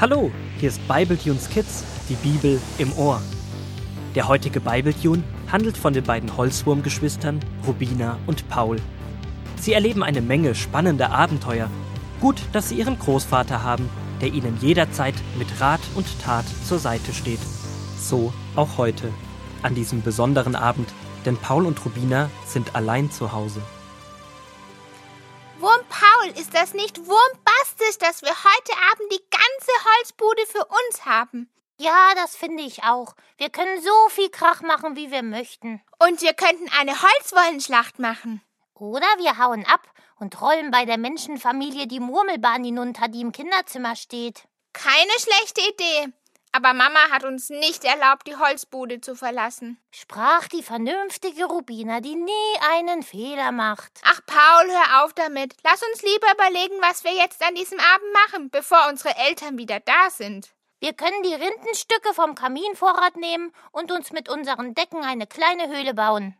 Hallo, hier ist Bibletunes Kids, die Bibel im Ohr. Der heutige Bibletune handelt von den beiden Holzwurmgeschwistern Rubina und Paul. Sie erleben eine Menge spannender Abenteuer. Gut, dass sie ihren Großvater haben, der ihnen jederzeit mit Rat und Tat zur Seite steht. So auch heute, an diesem besonderen Abend, denn Paul und Rubina sind allein zu Hause. Wurm Paul, ist das nicht wurmbastisch, dass wir heute Abend die ganze Holzbude für uns haben? Ja, das finde ich auch. Wir können so viel Krach machen, wie wir möchten. Und wir könnten eine Holzwollenschlacht machen. Oder wir hauen ab und rollen bei der Menschenfamilie die Murmelbahn hinunter, die im Kinderzimmer steht. Keine schlechte Idee. Aber Mama hat uns nicht erlaubt, die Holzbude zu verlassen. Sprach die vernünftige Rubina, die nie einen Fehler macht. Ach, Paul, hör auf damit. Lass uns lieber überlegen, was wir jetzt an diesem Abend machen, bevor unsere Eltern wieder da sind. Wir können die Rindenstücke vom Kaminvorrat nehmen und uns mit unseren Decken eine kleine Höhle bauen.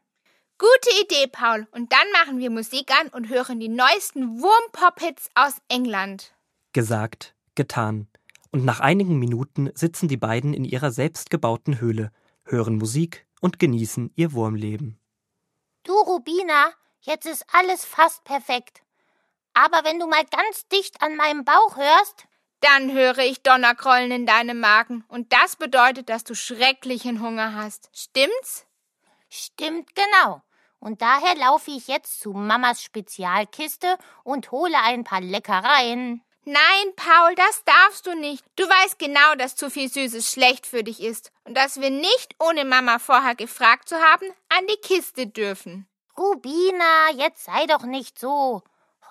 Gute Idee, Paul. Und dann machen wir Musik an und hören die neuesten Wurmpop-Hits aus England. Gesagt, getan. Und nach einigen Minuten sitzen die beiden in ihrer selbstgebauten Höhle, hören Musik und genießen ihr Wurmleben. Du, Rubina, jetzt ist alles fast perfekt. Aber wenn du mal ganz dicht an meinem Bauch hörst, dann höre ich Donnerkrollen in deinem Magen. Und das bedeutet, dass du schrecklichen Hunger hast. Stimmt's? Stimmt genau. Und daher laufe ich jetzt zu Mamas Spezialkiste und hole ein paar Leckereien. Nein, Paul, das darfst du nicht. Du weißt genau, dass zu viel Süßes schlecht für dich ist und dass wir nicht, ohne Mama vorher gefragt zu haben, an die Kiste dürfen. Rubina, jetzt sei doch nicht so.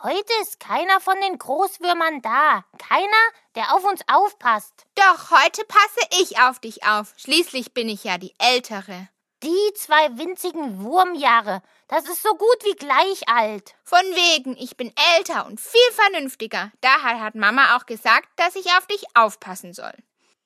Heute ist keiner von den Großwürmern da. Keiner, der auf uns aufpasst. Doch, heute passe ich auf dich auf. Schließlich bin ich ja die Ältere. Die zwei winzigen Wurmjahre, das ist so gut wie gleich alt. Von wegen, ich bin älter und viel vernünftiger. Daher hat Mama auch gesagt, dass ich auf dich aufpassen soll.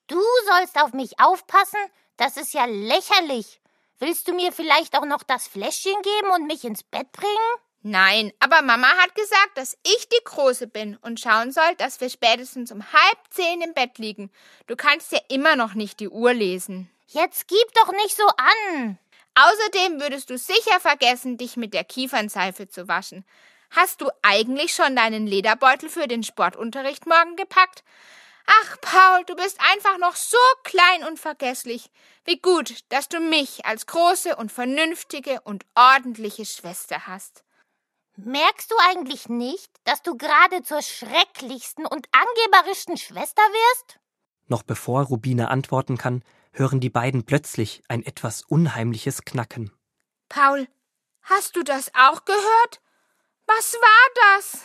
Du sollst auf mich aufpassen? Das ist ja lächerlich. Willst du mir vielleicht auch noch das Fläschchen geben und mich ins Bett bringen? Nein, aber Mama hat gesagt, dass ich die Große bin und schauen soll, dass wir spätestens um halb zehn im Bett liegen. Du kannst ja immer noch nicht die Uhr lesen. Jetzt gib doch nicht so an. Außerdem würdest du sicher vergessen, dich mit der Kiefernseife zu waschen. Hast du eigentlich schon deinen Lederbeutel für den Sportunterricht morgen gepackt? Ach, Paul, du bist einfach noch so klein und vergesslich. Wie gut, dass du mich als große und vernünftige und ordentliche Schwester hast. Merkst du eigentlich nicht, dass du gerade zur schrecklichsten und angeberischsten Schwester wirst? Noch bevor Rubine antworten kann, hören die beiden plötzlich ein etwas unheimliches Knacken. Paul, hast du das auch gehört? Was war das?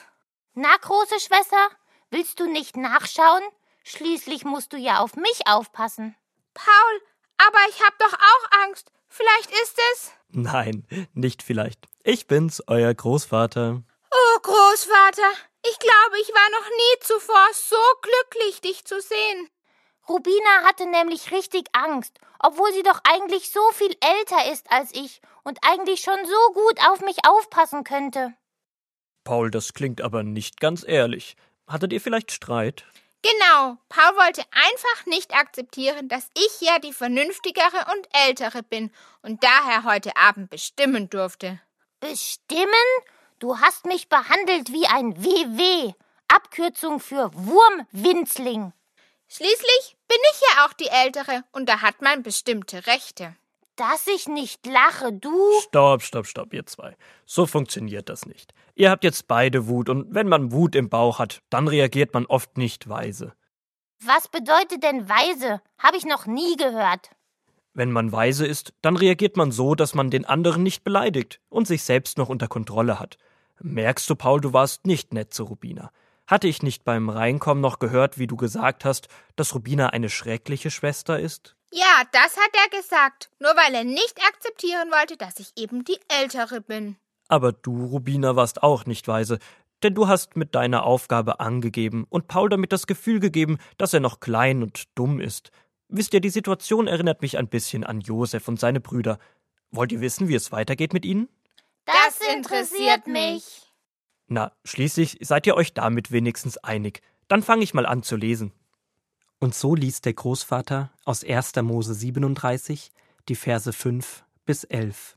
Na, große Schwester, willst du nicht nachschauen? Schließlich musst du ja auf mich aufpassen. Paul, aber ich hab doch auch Angst. Vielleicht ist es. Nein, nicht vielleicht. Ich bin's, euer Großvater. Oh, Großvater, ich glaube, ich war noch nie zuvor so glücklich, dich zu sehen. Rubina hatte nämlich richtig Angst, obwohl sie doch eigentlich so viel älter ist als ich und eigentlich schon so gut auf mich aufpassen könnte. Paul, das klingt aber nicht ganz ehrlich. Hattet ihr vielleicht Streit? Genau, Paul wollte einfach nicht akzeptieren, dass ich ja die vernünftigere und ältere bin und daher heute Abend bestimmen durfte. Bestimmen? Du hast mich behandelt wie ein WW, Abkürzung für Wurmwinzling. Schließlich bin ich ja auch die Ältere und da hat man bestimmte Rechte. Dass ich nicht lache, du. Stopp, stopp, stopp, ihr zwei. So funktioniert das nicht. Ihr habt jetzt beide Wut und wenn man Wut im Bauch hat, dann reagiert man oft nicht weise. Was bedeutet denn weise? Habe ich noch nie gehört. Wenn man weise ist, dann reagiert man so, dass man den anderen nicht beleidigt und sich selbst noch unter Kontrolle hat. Merkst du, Paul, du warst nicht nett zu Rubina. Hatte ich nicht beim Reinkommen noch gehört, wie du gesagt hast, dass Rubina eine schreckliche Schwester ist? Ja, das hat er gesagt, nur weil er nicht akzeptieren wollte, dass ich eben die Ältere bin. Aber du, Rubina, warst auch nicht weise, denn du hast mit deiner Aufgabe angegeben und Paul damit das Gefühl gegeben, dass er noch klein und dumm ist. Wisst ihr, die Situation erinnert mich ein bisschen an Josef und seine Brüder. Wollt ihr wissen, wie es weitergeht mit ihnen? Das interessiert mich. Na, schließlich seid ihr euch damit wenigstens einig. Dann fange ich mal an zu lesen. Und so liest der Großvater aus 1. Mose 37 die Verse 5 bis 11.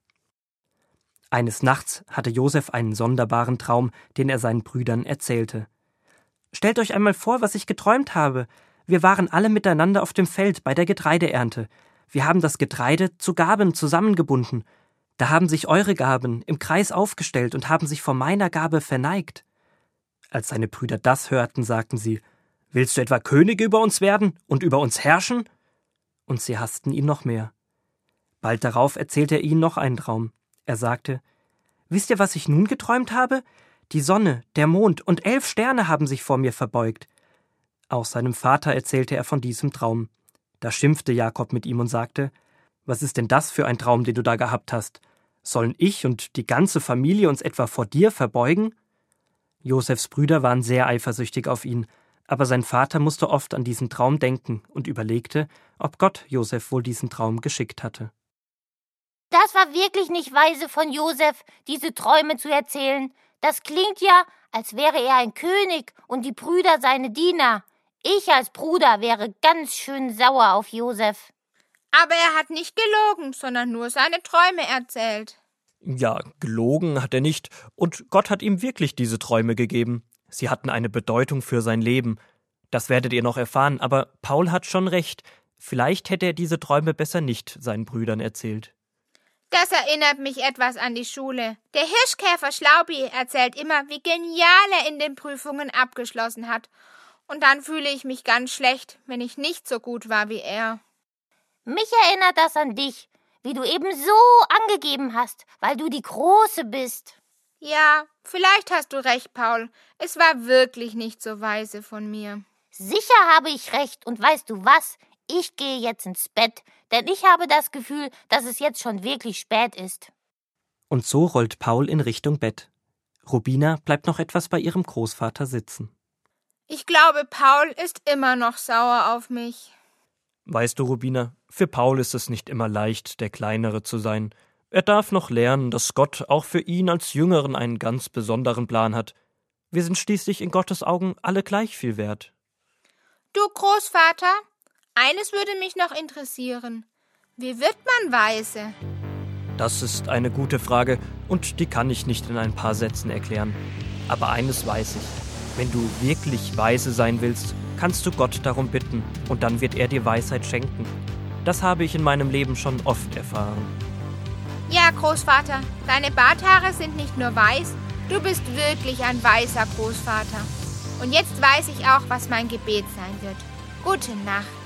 Eines Nachts hatte Josef einen sonderbaren Traum, den er seinen Brüdern erzählte. Stellt euch einmal vor, was ich geträumt habe. Wir waren alle miteinander auf dem Feld bei der Getreideernte. Wir haben das Getreide zu Gaben zusammengebunden. Da haben sich eure Gaben im Kreis aufgestellt und haben sich vor meiner Gabe verneigt. Als seine Brüder das hörten, sagten sie, Willst du etwa Könige über uns werden und über uns herrschen? Und sie hassten ihn noch mehr. Bald darauf erzählte er ihnen noch einen Traum. Er sagte, Wisst ihr, was ich nun geträumt habe? Die Sonne, der Mond und elf Sterne haben sich vor mir verbeugt. Auch seinem Vater erzählte er von diesem Traum. Da schimpfte Jakob mit ihm und sagte, Was ist denn das für ein Traum, den du da gehabt hast? Sollen ich und die ganze Familie uns etwa vor dir verbeugen? Josefs Brüder waren sehr eifersüchtig auf ihn, aber sein Vater musste oft an diesen Traum denken und überlegte, ob Gott Josef wohl diesen Traum geschickt hatte. Das war wirklich nicht weise von Josef, diese Träume zu erzählen. Das klingt ja, als wäre er ein König und die Brüder seine Diener. Ich als Bruder wäre ganz schön sauer auf Josef. Aber er hat nicht gelogen, sondern nur seine Träume erzählt. Ja, gelogen hat er nicht, und Gott hat ihm wirklich diese Träume gegeben. Sie hatten eine Bedeutung für sein Leben. Das werdet ihr noch erfahren, aber Paul hat schon recht. Vielleicht hätte er diese Träume besser nicht seinen Brüdern erzählt. Das erinnert mich etwas an die Schule. Der Hirschkäfer Schlaubi erzählt immer, wie genial er in den Prüfungen abgeschlossen hat. Und dann fühle ich mich ganz schlecht, wenn ich nicht so gut war wie er. Mich erinnert das an dich, wie du eben so angegeben hast, weil du die Große bist. Ja, vielleicht hast du recht, Paul. Es war wirklich nicht so weise von mir. Sicher habe ich recht, und weißt du was? Ich gehe jetzt ins Bett, denn ich habe das Gefühl, dass es jetzt schon wirklich spät ist. Und so rollt Paul in Richtung Bett. Rubina bleibt noch etwas bei ihrem Großvater sitzen. Ich glaube, Paul ist immer noch sauer auf mich. Weißt du, Rubina, für Paul ist es nicht immer leicht, der Kleinere zu sein. Er darf noch lernen, dass Gott auch für ihn als Jüngeren einen ganz besonderen Plan hat. Wir sind schließlich in Gottes Augen alle gleich viel wert. Du Großvater, eines würde mich noch interessieren. Wie wird man weise? Das ist eine gute Frage und die kann ich nicht in ein paar Sätzen erklären. Aber eines weiß ich. Wenn du wirklich weise sein willst, kannst du Gott darum bitten und dann wird er dir Weisheit schenken. Das habe ich in meinem Leben schon oft erfahren. Ja, Großvater, deine Barthaare sind nicht nur weiß, du bist wirklich ein weißer Großvater. Und jetzt weiß ich auch, was mein Gebet sein wird. Gute Nacht.